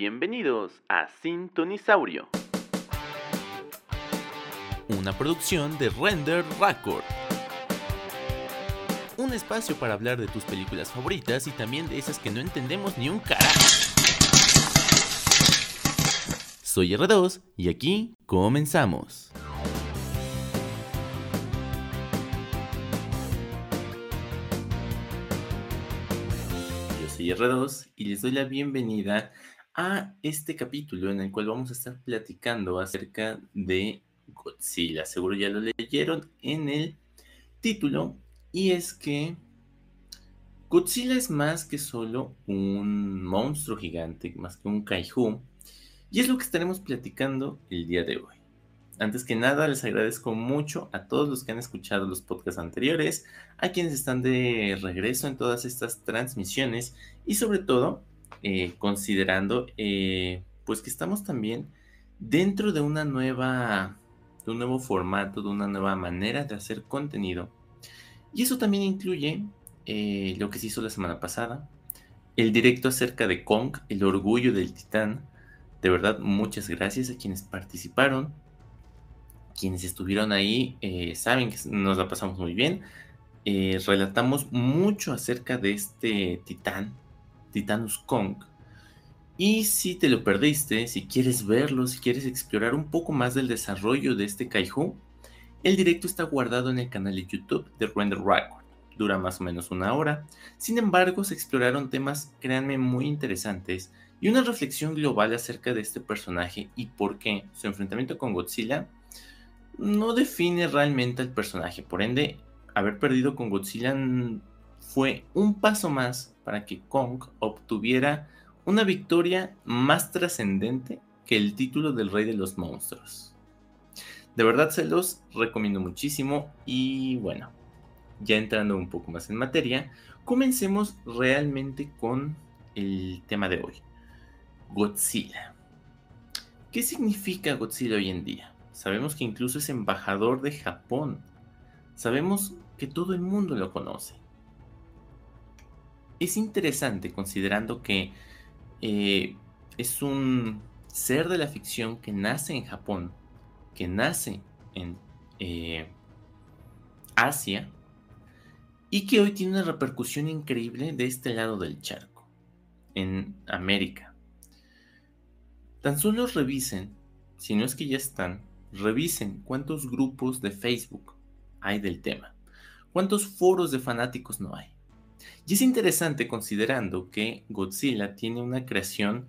Bienvenidos a Sintonisaurio, una producción de Render Record. Un espacio para hablar de tus películas favoritas y también de esas que no entendemos ni un carajo. Soy R2 y aquí comenzamos. Yo soy R2 y les doy la bienvenida a este capítulo en el cual vamos a estar platicando acerca de Godzilla. Seguro ya lo leyeron en el título y es que Godzilla es más que solo un monstruo gigante, más que un kaiju. Y es lo que estaremos platicando el día de hoy. Antes que nada, les agradezco mucho a todos los que han escuchado los podcasts anteriores, a quienes están de regreso en todas estas transmisiones y sobre todo eh, considerando eh, pues que estamos también dentro de una nueva, de un nuevo formato, de una nueva manera de hacer contenido. Y eso también incluye eh, lo que se hizo la semana pasada, el directo acerca de Kong, el orgullo del titán. De verdad, muchas gracias a quienes participaron quienes estuvieron ahí saben que nos la pasamos muy bien. Relatamos mucho acerca de este titán, Titanus Kong. Y si te lo perdiste, si quieres verlo, si quieres explorar un poco más del desarrollo de este Kaiju, el directo está guardado en el canal de YouTube de Render Record. Dura más o menos una hora. Sin embargo, se exploraron temas, créanme, muy interesantes y una reflexión global acerca de este personaje y por qué su enfrentamiento con Godzilla no define realmente al personaje. Por ende, haber perdido con Godzilla fue un paso más para que Kong obtuviera una victoria más trascendente que el título del rey de los monstruos. De verdad se los recomiendo muchísimo y bueno, ya entrando un poco más en materia, comencemos realmente con el tema de hoy. Godzilla. ¿Qué significa Godzilla hoy en día? Sabemos que incluso es embajador de Japón. Sabemos que todo el mundo lo conoce. Es interesante considerando que eh, es un ser de la ficción que nace en Japón, que nace en eh, Asia y que hoy tiene una repercusión increíble de este lado del charco, en América. Tan solo revisen, si no es que ya están, Revisen cuántos grupos de Facebook hay del tema, cuántos foros de fanáticos no hay. Y es interesante considerando que Godzilla tiene una creación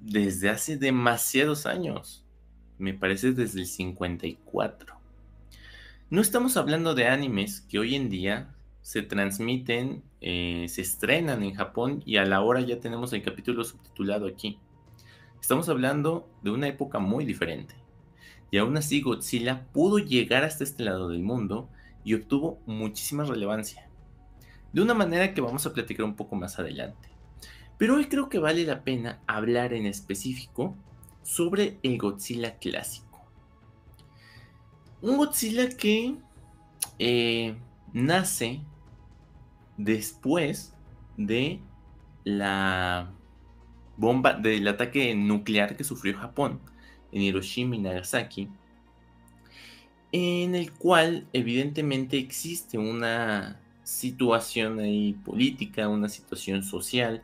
desde hace demasiados años. Me parece desde el 54. No estamos hablando de animes que hoy en día se transmiten, eh, se estrenan en Japón y a la hora ya tenemos el capítulo subtitulado aquí. Estamos hablando de una época muy diferente. Y aún así Godzilla pudo llegar hasta este lado del mundo y obtuvo muchísima relevancia. De una manera que vamos a platicar un poco más adelante. Pero hoy creo que vale la pena hablar en específico sobre el Godzilla clásico. Un Godzilla que eh, nace después de la bomba del ataque nuclear que sufrió Japón en Hiroshima y Nagasaki, en el cual evidentemente existe una situación ahí política, una situación social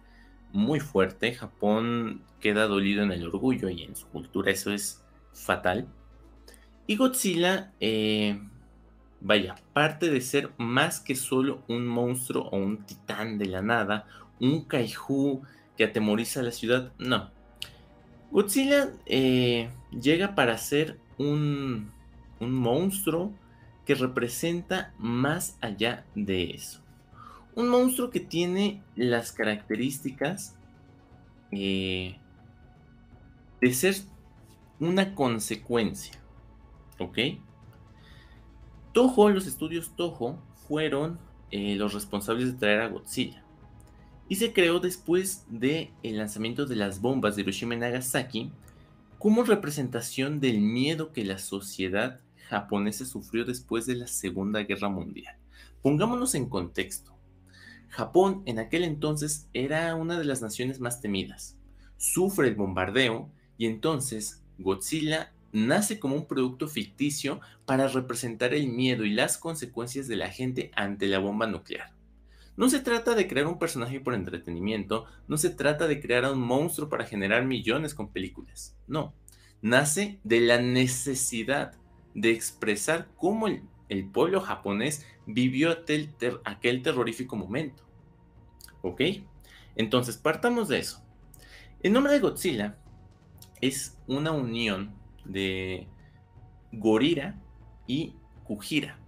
muy fuerte. Japón queda dolido en el orgullo y en su cultura eso es fatal. Y Godzilla, eh, vaya, parte de ser más que solo un monstruo o un titán de la nada, un kaiju que atemoriza a la ciudad, no. Godzilla eh, llega para ser un, monstruo que representa más allá de eso. Un monstruo que tiene las características eh, de ser una consecuencia. ¿Ok? Toho, los estudios Toho, fueron eh, los responsables de traer a Godzilla y se creó después del el lanzamiento de las bombas de Hiroshima y Nagasaki como representación del miedo que la sociedad japonesa sufrió después de la Segunda Guerra Mundial. Pongámonos en contexto. Japón en aquel entonces era una de las naciones más temidas. sufre el bombardeo y entonces Godzilla nace como un producto ficticio para representar el miedo y las consecuencias de la gente ante la bomba nuclear. No se trata de crear un personaje por entretenimiento, no se trata de crear a un monstruo para generar millones con películas, no. Nace de la necesidad de expresar cómo el, pueblo japonés vivió aquel terrorífico momento. ¿Ok? Entonces, partamos de eso. El nombre de Godzilla es una unión de Gorira y Kujira.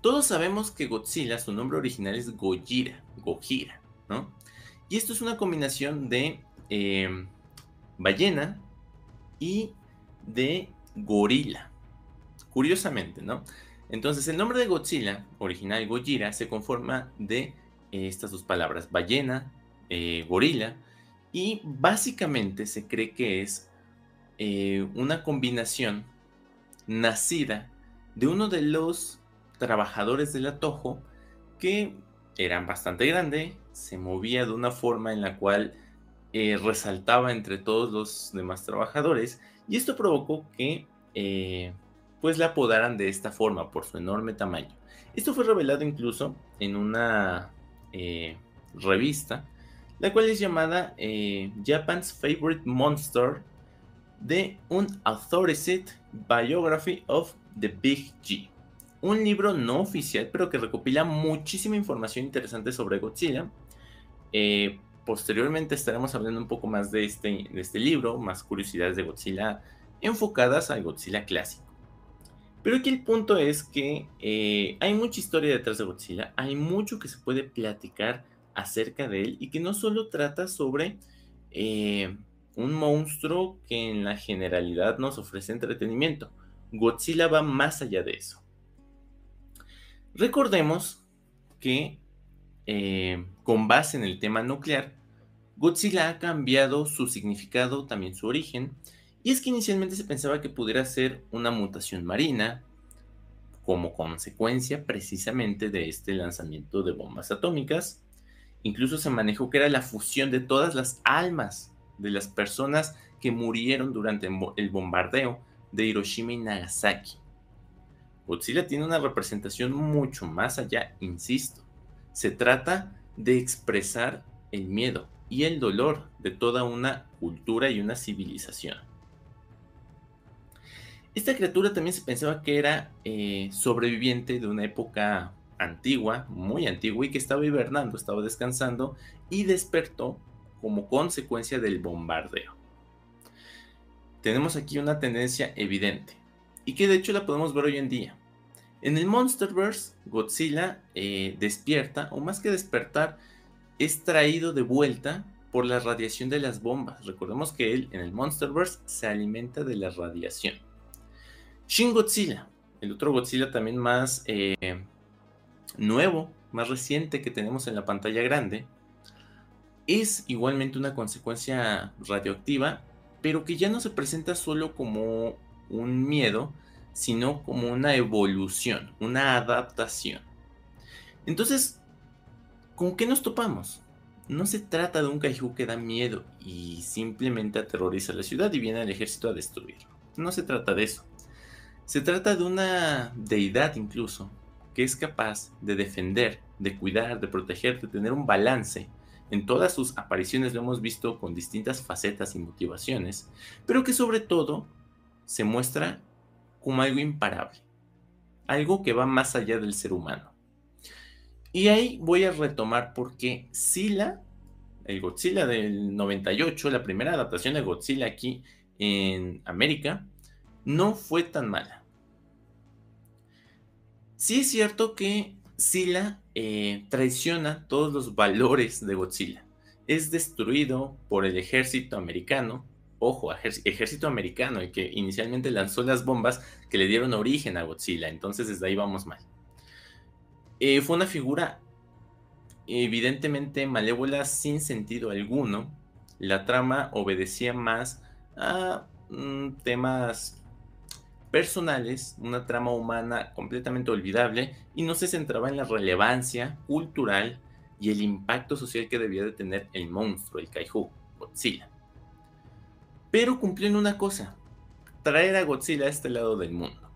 Todos sabemos que Godzilla, su nombre original es Gojira, Gojira, ¿no? Y esto es una combinación de em, ballena y de gorila. Curiosamente, ¿no? Entonces, el nombre de Godzilla, original Gojira, se conforma de eh, estas dos palabras, ballena, eh, gorila, y básicamente se cree que es eh, una combinación nacida de uno de los trabajadores del atojo que eran bastante grande, se movía de una forma en la cual resaltaba entre todos los demás trabajadores y esto provocó que pues la apodaran de esta forma por su enorme tamaño. Esto fue revelado incluso en una revista, la cual es llamada Japan's Favorite Monster de un Authorized Biography of the Big G. Un libro no oficial, pero que recopila muchísima información interesante sobre Godzilla. Eh, posteriormente estaremos hablando un poco más de este, de este libro, más curiosidades de Godzilla enfocadas al Godzilla clásico. Pero aquí el punto es que eh, hay mucha historia detrás de Godzilla, hay mucho que se puede platicar acerca de él y que no solo trata sobre eh, un monstruo que en la generalidad nos ofrece entretenimiento. Godzilla va más allá de eso. Recordemos que eh, con base en el tema nuclear, Godzilla ha cambiado su significado, también su origen, y es que inicialmente se pensaba que pudiera ser una mutación marina, como consecuencia precisamente de este lanzamiento de bombas atómicas. Incluso se manejó que era la fusión de todas las almas de las personas que murieron durante el bombardeo de Hiroshima y Nagasaki. Godzilla tiene una representación mucho más allá, insisto. Se trata de expresar el miedo y el dolor de toda una cultura y una civilización. Esta criatura también se pensaba que era eh, sobreviviente de una época antigua, muy antigua, y que estaba hibernando, estaba descansando y despertó como consecuencia del bombardeo. Tenemos aquí una tendencia evidente y que de hecho la podemos ver hoy en día. En el Monsterverse, Godzilla eh, despierta, o más que despertar, es traído de vuelta por la radiación de las bombas. Recordemos que él en el Monsterverse se alimenta de la radiación. Shin Godzilla, el otro Godzilla también más eh, nuevo, más reciente que tenemos en la pantalla grande, es igualmente una consecuencia radioactiva, pero que ya no se presenta solo como un miedo, sino como una evolución, una adaptación. Entonces, ¿con qué nos topamos? No se trata de un kaiju que da miedo y simplemente aterroriza la ciudad y viene al ejército a destruirlo. No se trata de eso. Se trata de una deidad incluso que es capaz de defender, de cuidar, de proteger, de tener un balance en todas sus apariciones lo hemos visto con distintas facetas y motivaciones, pero que sobre todo se muestra como algo imparable, algo que va más allá del ser humano. Y ahí voy a retomar porque Sila, el Godzilla del 98, la primera adaptación de Godzilla aquí en América, no fue tan mala. Sí es cierto que Sila eh, traiciona todos los valores de Godzilla. Es destruido por el ejército americano, ojo, ejército americano, el que inicialmente lanzó las bombas que le dieron origen a Godzilla, entonces desde ahí vamos mal. Eh, fue una figura evidentemente malévola sin sentido alguno. La trama obedecía más a mm, temas personales, una trama humana completamente olvidable y no se centraba en la relevancia cultural y el impacto social que debía de tener el monstruo, el kaiju, Godzilla. pero cumplió en una cosa, traer a Godzilla a este lado del mundo.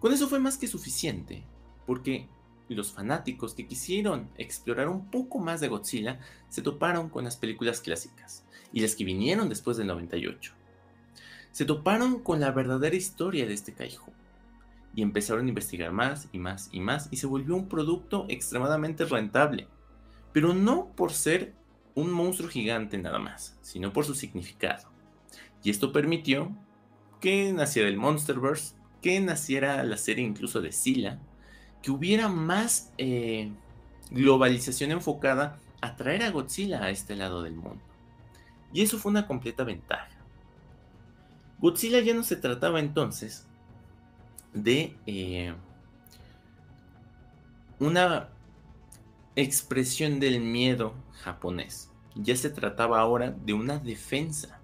Con eso fue más que suficiente, porque los fanáticos que quisieron explorar un poco más de Godzilla se toparon con las películas clásicas y las que vinieron después del 98. Se toparon con la verdadera historia de este kaiju y empezaron a investigar más y más y más y se volvió un producto extremadamente rentable, pero no por ser un monstruo gigante nada más, sino por su significado. Y esto permitió que naciera el Monsterverse, que naciera la serie incluso de Sila, que hubiera más eh, globalización enfocada a traer a Godzilla a este lado del mundo. Y eso fue una completa ventaja. Godzilla ya no se trataba entonces de eh, una expresión del miedo japonés. Ya se trataba ahora de una defensa.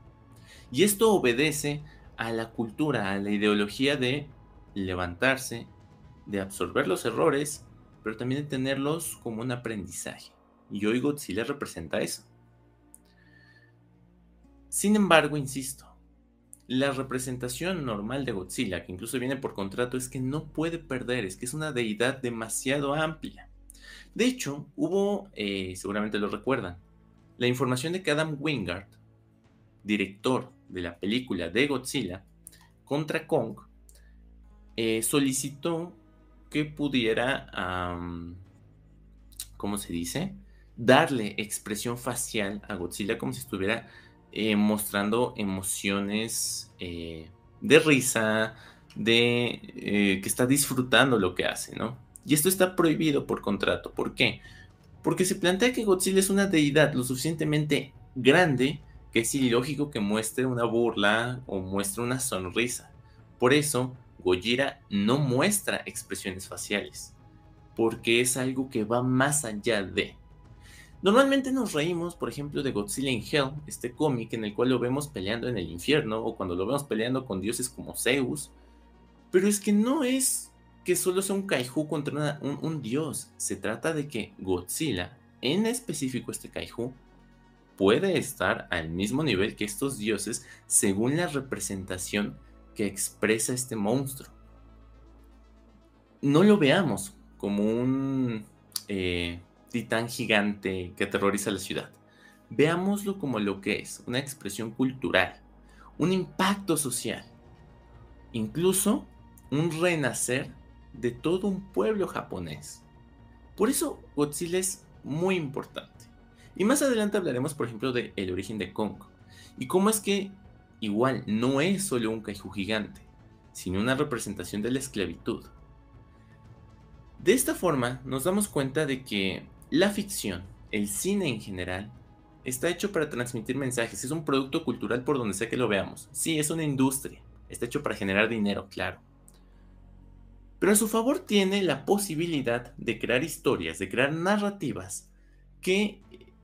Y esto obedece a la cultura, a la ideología de levantarse, de absorber los errores, pero también de tenerlos como un aprendizaje. Y hoy Godzilla representa eso. Sin embargo, insisto, la representación normal de Godzilla, que incluso viene por contrato, es que no puede perder, es que es una deidad demasiado amplia. De hecho, hubo, eh, seguramente lo recuerdan, la información de que Adam Wingard, director de la película de Godzilla contra Kong, eh, solicitó que pudiera, ¿cómo se dice? Darle expresión facial a Godzilla como si estuviera eh, mostrando emociones eh, de risa, de eh, que está disfrutando lo que hace, ¿no? Y esto está prohibido por contrato. ¿Por qué? Porque se plantea que Godzilla es una deidad lo suficientemente grande que es ilógico que muestre una burla o muestre una sonrisa. Por eso, Gojira no muestra expresiones faciales, porque es algo que va más allá de. Normalmente nos reímos, por ejemplo, de Godzilla in Hell, este cómic en el cual lo vemos peleando en el infierno o cuando lo vemos peleando con dioses como Zeus, pero es que no es que solo sea un kaiju contra un, dios, se trata de que Godzilla, en específico este kaiju, puede estar al mismo nivel que estos dioses según la representación que expresa este monstruo. No lo veamos como un eh, titán gigante que aterroriza la ciudad. Veámoslo como lo que es, una expresión cultural, un impacto social, incluso un renacer de todo un pueblo japonés. Por eso Godzilla es muy importante. Y más adelante hablaremos, por ejemplo, del el origen de Kong y cómo es que igual no es solo un kaiju gigante, sino una representación de la esclavitud. De esta forma nos damos cuenta de que la ficción, el cine en general, está hecho para transmitir mensajes, es un producto cultural por donde sea que lo veamos. Sí, es una industria, está hecho para generar dinero, claro. Pero a su favor tiene la posibilidad de crear historias, de crear narrativas que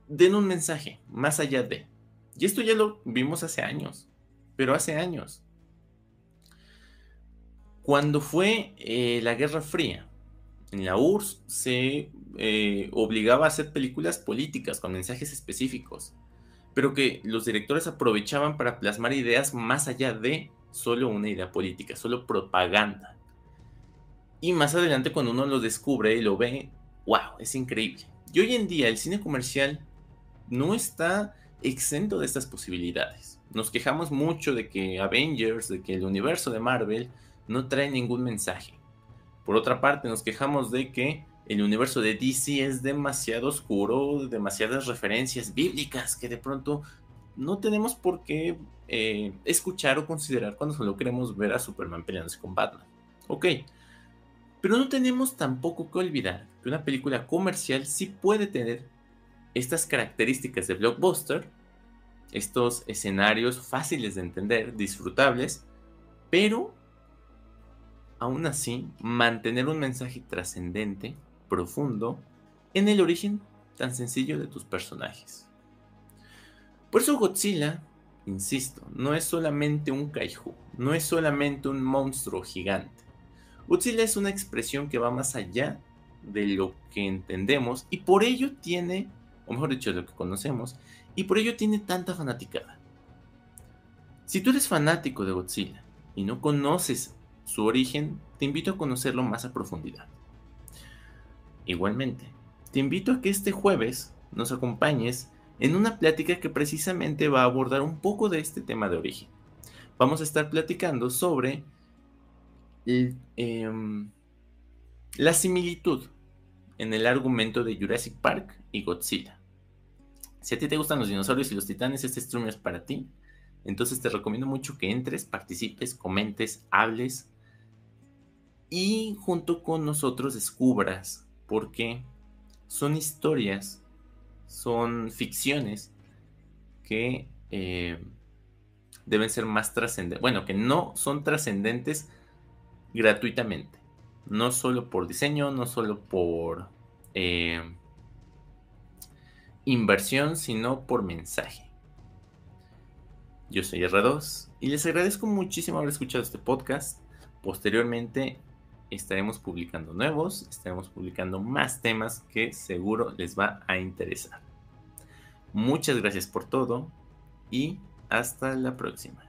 den un mensaje más allá de. Y esto ya lo vimos hace años pero hace años. Cuando fue eh, la Guerra Fría, en la URSS se eh, obligaba a hacer películas políticas con mensajes específicos, pero que los directores aprovechaban para plasmar ideas más allá de solo una idea política, solo propaganda. Y más adelante cuando uno lo descubre y lo ve, wow, es increíble. Y hoy en día el cine comercial no está exento de estas posibilidades. Nos quejamos mucho de que Avengers, de que el universo de Marvel no trae ningún mensaje. Por otra parte, nos quejamos de que el universo de DC es demasiado oscuro, demasiadas referencias bíblicas que de pronto no tenemos por qué eh, escuchar o considerar cuando solo queremos ver a Superman peleándose con Batman. Ok, pero no tenemos tampoco que olvidar que una película comercial sí puede tener estas características de blockbuster estos escenarios fáciles de entender, disfrutables, pero aún así mantener un mensaje trascendente, profundo, en el origen tan sencillo de tus personajes. Por eso Godzilla, insisto, no es solamente un kaiju, no es solamente un monstruo gigante. Godzilla es una expresión que va más allá de lo que entendemos y por ello tiene, o mejor dicho, de lo que conocemos, y por ello tiene tanta fanaticada. Si tú eres fanático de Godzilla y no conoces su origen, te invito a conocerlo más a profundidad. Igualmente, te invito a que este jueves nos acompañes en una plática que precisamente va a abordar un poco de este tema de origen. Vamos a estar platicando sobre em, la similitud en el argumento de Jurassic Park y Godzilla. Si a ti te gustan los dinosaurios y los titanes, este stream es para ti. Entonces te recomiendo mucho que entres, participes, comentes, hables y junto con nosotros descubras por qué son historias son ficciones que eh, deben ser más trascendentes, bueno, que no son trascendentes gratuitamente, no solo por diseño, no solo por eh, inversión, sino por mensaje. Yo soy R2 y les agradezco muchísimo haber escuchado este podcast. Posteriormente estaremos publicando nuevos, estaremos publicando más temas que seguro les va a interesar. Muchas gracias por todo y hasta la próxima.